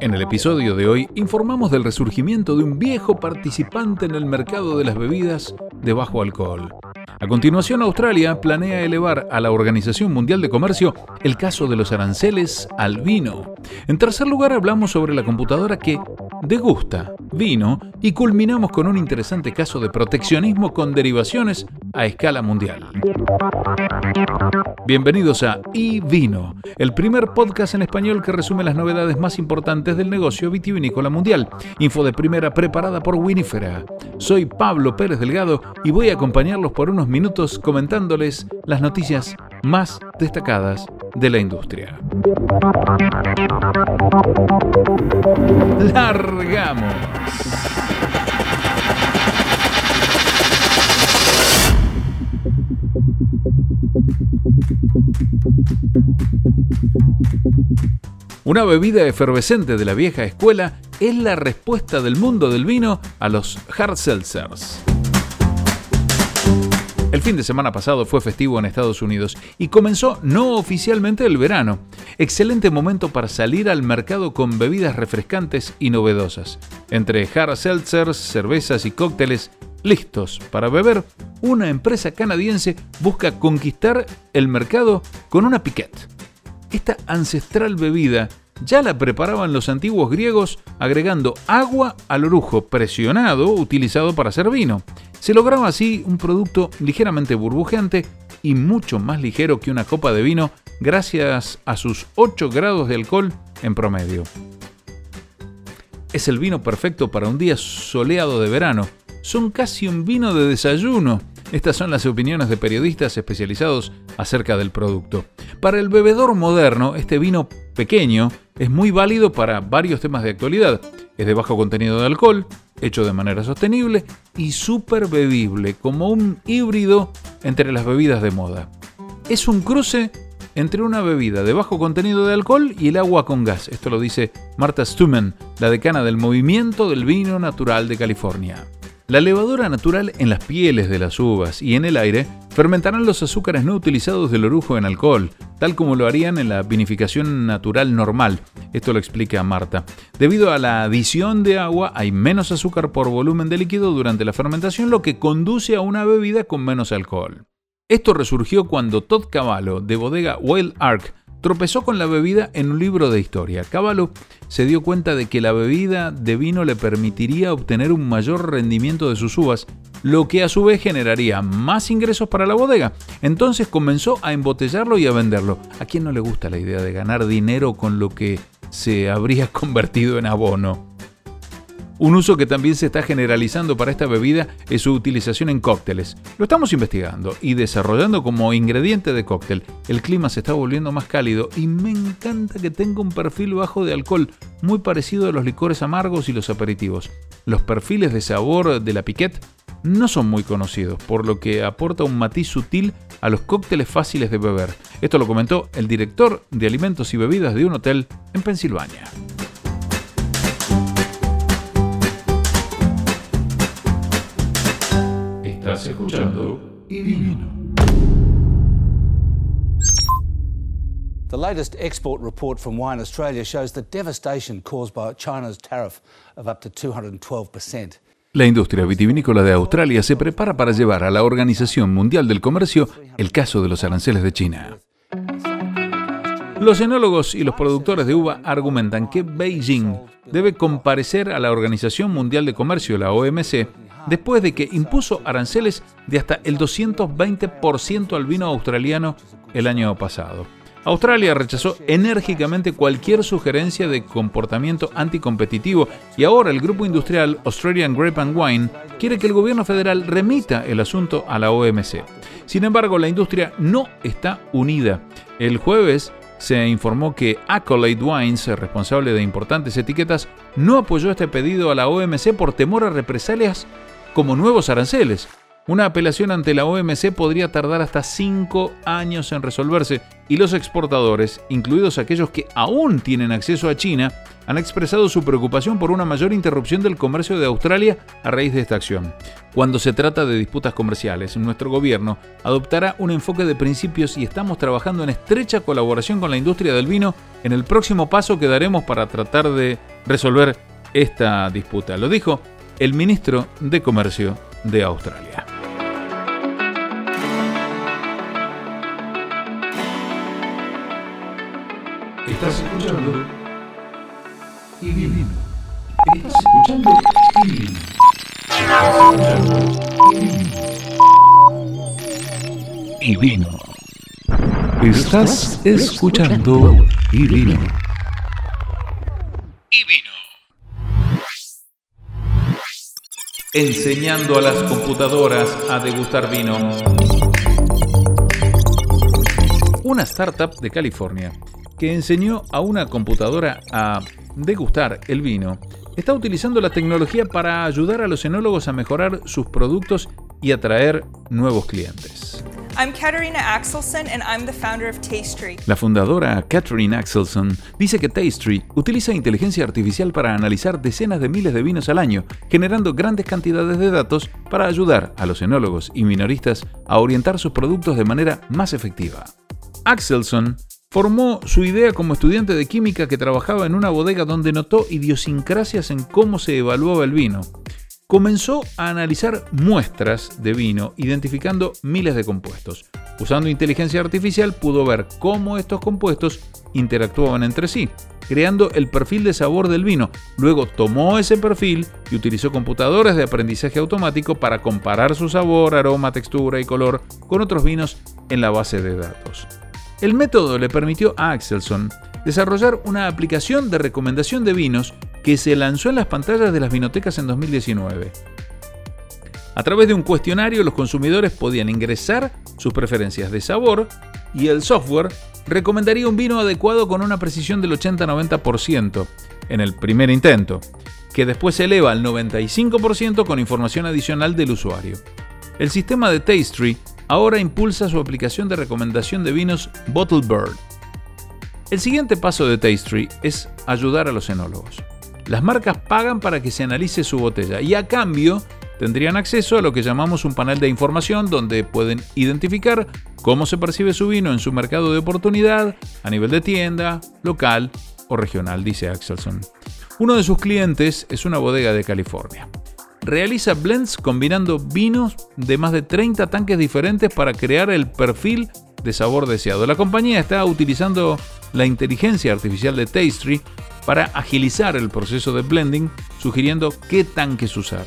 En el episodio de hoy informamos del resurgimiento de un viejo participante en el mercado de las bebidas de bajo alcohol. A continuación, Australia planea elevar a la Organización Mundial de Comercio el caso de los aranceles al vino. En tercer lugar, hablamos sobre la computadora que degusta vino y culminamos con un interesante caso de proteccionismo con derivaciones a escala mundial. Bienvenidos a iVino, el primer podcast en español que resume las novedades más importantes del negocio vitivinícola mundial. Info de primera preparada por Winifera. Soy Pablo Pérez Delgado y voy a acompañarlos por unos minutos comentándoles las noticias más destacadas de la industria. ¡Largamos! Una bebida efervescente de la vieja escuela es la respuesta del mundo del vino a los hard seltzers. El fin de semana pasado fue festivo en Estados Unidos y comenzó no oficialmente el verano. Excelente momento para salir al mercado con bebidas refrescantes y novedosas. Entre hard seltzers, cervezas y cócteles listos para beber, una empresa canadiense busca conquistar el mercado con una piquette. Esta ancestral bebida ya la preparaban los antiguos griegos agregando agua al orujo presionado utilizado para hacer vino. Se lograba así un producto ligeramente burbujeante y mucho más ligero que una copa de vino gracias a sus 8 grados de alcohol en promedio. Es el vino perfecto para un día soleado de verano. Son casi un vino de desayuno. Estas son las opiniones de periodistas especializados acerca del producto. Para el bebedor moderno, este vino pequeño es muy válido para varios temas de actualidad. Es de bajo contenido de alcohol, hecho de manera sostenible y súper bebible, como un híbrido entre las bebidas de moda. Es un cruce entre una bebida de bajo contenido de alcohol y el agua con gas. Esto lo dice Marta Stumen, la decana del Movimiento del Vino Natural de California. La levadura natural en las pieles de las uvas y en el aire fermentarán los azúcares no utilizados del orujo en alcohol, tal como lo harían en la vinificación natural normal. Esto lo explica Marta. Debido a la adición de agua hay menos azúcar por volumen de líquido durante la fermentación, lo que conduce a una bebida con menos alcohol. Esto resurgió cuando Todd Cavallo, de bodega Wild Ark, tropezó con la bebida en un libro de historia. Cavallo se dio cuenta de que la bebida de vino le permitiría obtener un mayor rendimiento de sus uvas, lo que a su vez generaría más ingresos para la bodega. Entonces comenzó a embotellarlo y a venderlo. ¿A quién no le gusta la idea de ganar dinero con lo que se habría convertido en abono? Un uso que también se está generalizando para esta bebida es su utilización en cócteles. Lo estamos investigando y desarrollando como ingrediente de cóctel. El clima se está volviendo más cálido y me encanta que tenga un perfil bajo de alcohol, muy parecido a los licores amargos y los aperitivos. Los perfiles de sabor de la piquette no son muy conocidos, por lo que aporta un matiz sutil a los cócteles fáciles de beber. Esto lo comentó el director de alimentos y bebidas de un hotel en Pensilvania. Estás escuchando Divino. The latest export report from Wine Australia shows the devastation caused by China's tariff of up to 212%. La industria vitivinícola de Australia se prepara para llevar a la Organización Mundial del Comercio el caso de los aranceles de China. Los enólogos y los productores de uva argumentan que Beijing debe comparecer a la Organización Mundial de Comercio, la OMC, después de que impuso aranceles de hasta el 220% al vino australiano el año pasado. Australia rechazó enérgicamente cualquier sugerencia de comportamiento anticompetitivo y ahora el grupo industrial Australian Grape and Wine quiere que el gobierno federal remita el asunto a la OMC. Sin embargo, la industria no está unida. El jueves se informó que Accolade Wines, responsable de importantes etiquetas, no apoyó este pedido a la OMC por temor a represalias como nuevos aranceles. Una apelación ante la OMC podría tardar hasta 5 años en resolverse y los exportadores, incluidos aquellos que aún tienen acceso a China, han expresado su preocupación por una mayor interrupción del comercio de Australia a raíz de esta acción. Cuando se trata de disputas comerciales, nuestro gobierno adoptará un enfoque de principios y estamos trabajando en estrecha colaboración con la industria del vino en el próximo paso que daremos para tratar de resolver esta disputa. Lo dijo el ministro de Comercio de Australia. Estás escuchando y vino. Estás escuchando y vino. y vino. Estás escuchando y vino. Enseñando a las computadoras a degustar vino. Una startup de California que enseñó a una computadora a degustar el vino, está utilizando la tecnología para ayudar a los enólogos a mejorar sus productos y atraer nuevos clientes. La fundadora Catherine Axelson dice que Tastery utiliza inteligencia artificial para analizar decenas de miles de vinos al año, generando grandes cantidades de datos para ayudar a los enólogos y minoristas a orientar sus productos de manera más efectiva. Axelson Formó su idea como estudiante de química que trabajaba en una bodega donde notó idiosincrasias en cómo se evaluaba el vino. Comenzó a analizar muestras de vino, identificando miles de compuestos. Usando inteligencia artificial pudo ver cómo estos compuestos interactuaban entre sí, creando el perfil de sabor del vino. Luego tomó ese perfil y utilizó computadoras de aprendizaje automático para comparar su sabor, aroma, textura y color con otros vinos en la base de datos. El método le permitió a Axelson desarrollar una aplicación de recomendación de vinos que se lanzó en las pantallas de las vinotecas en 2019. A través de un cuestionario los consumidores podían ingresar sus preferencias de sabor y el software recomendaría un vino adecuado con una precisión del 80-90% en el primer intento, que después se eleva al 95% con información adicional del usuario. El sistema de Tastery ahora impulsa su aplicación de recomendación de vinos Bottle Bird. El siguiente paso de Tastery es ayudar a los enólogos. Las marcas pagan para que se analice su botella y a cambio tendrían acceso a lo que llamamos un panel de información donde pueden identificar cómo se percibe su vino en su mercado de oportunidad a nivel de tienda, local o regional, dice Axelson. Uno de sus clientes es una bodega de California realiza blends combinando vinos de más de 30 tanques diferentes para crear el perfil de sabor deseado. La compañía está utilizando la inteligencia artificial de Tastery para agilizar el proceso de blending, sugiriendo qué tanques usar.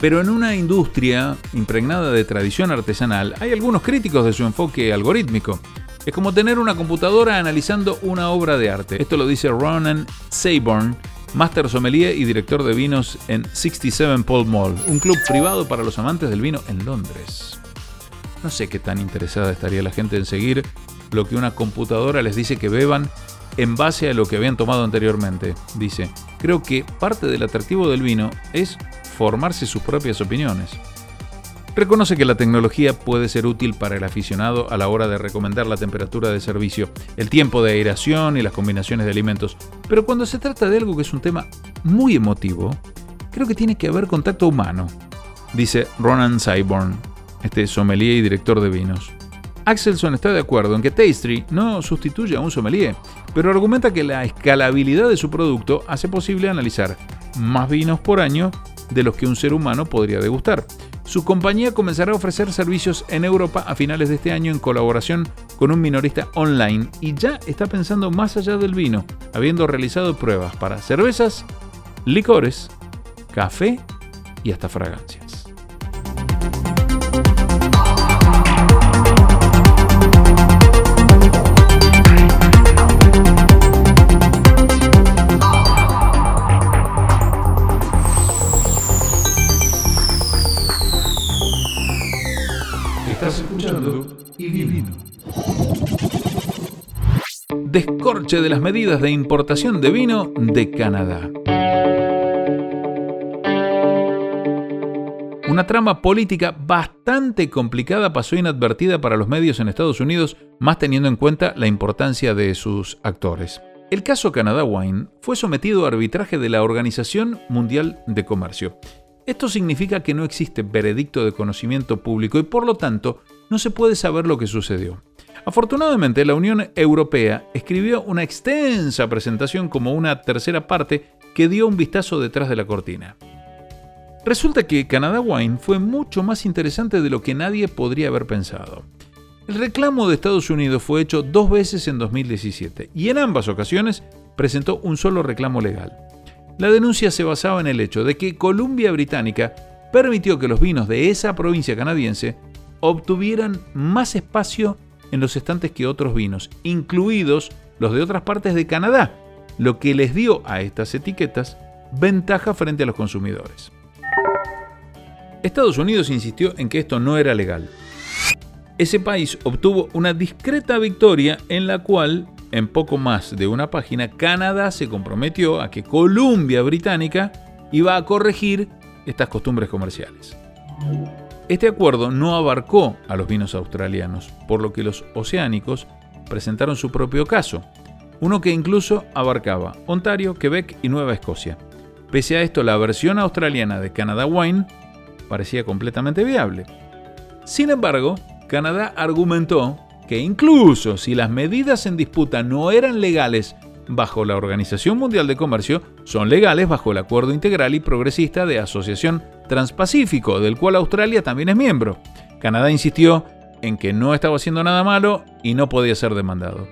Pero en una industria impregnada de tradición artesanal, hay algunos críticos de su enfoque algorítmico. Es como tener una computadora analizando una obra de arte. Esto lo dice Ronan Sayborn, Master Sommelier y director de vinos en 67 Paul Mall, un club privado para los amantes del vino en Londres. No sé qué tan interesada estaría la gente en seguir lo que una computadora les dice que beban en base a lo que habían tomado anteriormente. Dice, creo que parte del atractivo del vino es formarse sus propias opiniones. Reconoce que la tecnología puede ser útil para el aficionado a la hora de recomendar la temperatura de servicio, el tiempo de aeración y las combinaciones de alimentos, pero cuando se trata de algo que es un tema muy emotivo, creo que tiene que haber contacto humano, dice Ronan Cyborn, este sommelier y director de vinos. Axelson está de acuerdo en que Tastry no sustituye a un sommelier, pero argumenta que la escalabilidad de su producto hace posible analizar más vinos por año de los que un ser humano podría degustar. Su compañía comenzará a ofrecer servicios en Europa a finales de este año en colaboración con un minorista online y ya está pensando más allá del vino, habiendo realizado pruebas para cervezas, licores, café y hasta fragancias. Descorche de las medidas de importación de vino de Canadá. Una trama política bastante complicada pasó inadvertida para los medios en Estados Unidos, más teniendo en cuenta la importancia de sus actores. El caso Canadá Wine fue sometido a arbitraje de la Organización Mundial de Comercio. Esto significa que no existe veredicto de conocimiento público y por lo tanto no se puede saber lo que sucedió. Afortunadamente, la Unión Europea escribió una extensa presentación como una tercera parte que dio un vistazo detrás de la cortina. Resulta que Canadá Wine fue mucho más interesante de lo que nadie podría haber pensado. El reclamo de Estados Unidos fue hecho dos veces en 2017 y en ambas ocasiones presentó un solo reclamo legal. La denuncia se basaba en el hecho de que Columbia Británica permitió que los vinos de esa provincia canadiense obtuvieran más espacio en los estantes que otros vinos, incluidos los de otras partes de Canadá, lo que les dio a estas etiquetas ventaja frente a los consumidores. Estados Unidos insistió en que esto no era legal. Ese país obtuvo una discreta victoria en la cual, en poco más de una página, Canadá se comprometió a que Columbia Británica iba a corregir estas costumbres comerciales. Este acuerdo no abarcó a los vinos australianos, por lo que los oceánicos presentaron su propio caso, uno que incluso abarcaba Ontario, Quebec y Nueva Escocia. Pese a esto, la versión australiana de Canada Wine parecía completamente viable. Sin embargo, Canadá argumentó que incluso si las medidas en disputa no eran legales bajo la Organización Mundial de Comercio, son legales bajo el Acuerdo Integral y Progresista de Asociación Transpacífico, del cual Australia también es miembro. Canadá insistió en que no estaba haciendo nada malo y no podía ser demandado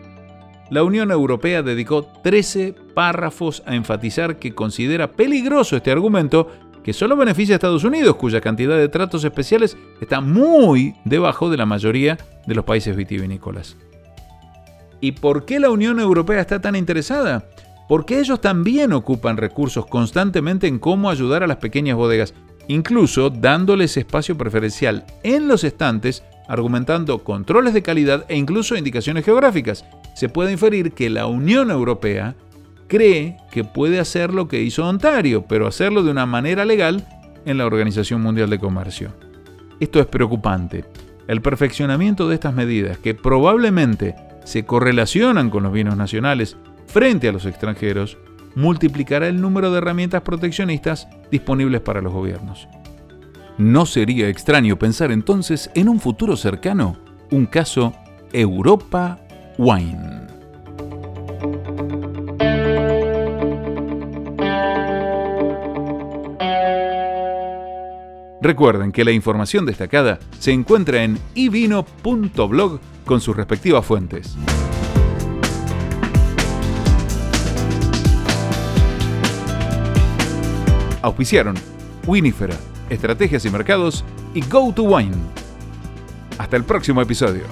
la Unión Europea dedicó 13 párrafos a enfatizar que considera peligroso este argumento que solo beneficia a Estados Unidos, cuya cantidad de tratos especiales está muy debajo de la mayoría de los países vitivinícolas. ¿Y por qué la Unión Europea está tan interesada? Porque ellos también ocupan recursos constantemente en cómo ayudar a las pequeñas bodegas, incluso dándoles espacio preferencial en los estantes, argumentando controles de calidad e incluso indicaciones geográficas se puede inferir que la Unión Europea cree que puede hacer lo que hizo Ontario, pero hacerlo de una manera legal en la Organización Mundial de Comercio. Esto es preocupante. El perfeccionamiento de estas medidas, que probablemente se correlacionan con los bienes nacionales frente a los extranjeros, multiplicará el número de herramientas proteccionistas disponibles para los gobiernos. No sería extraño pensar entonces en un futuro cercano un caso Europa Wine. Recuerden que la información destacada se encuentra en ivino.blog con sus respectivas fuentes. Auspiciaron Winifera, Estrategias y Mercados y Go to Wine. Hasta el próximo episodio.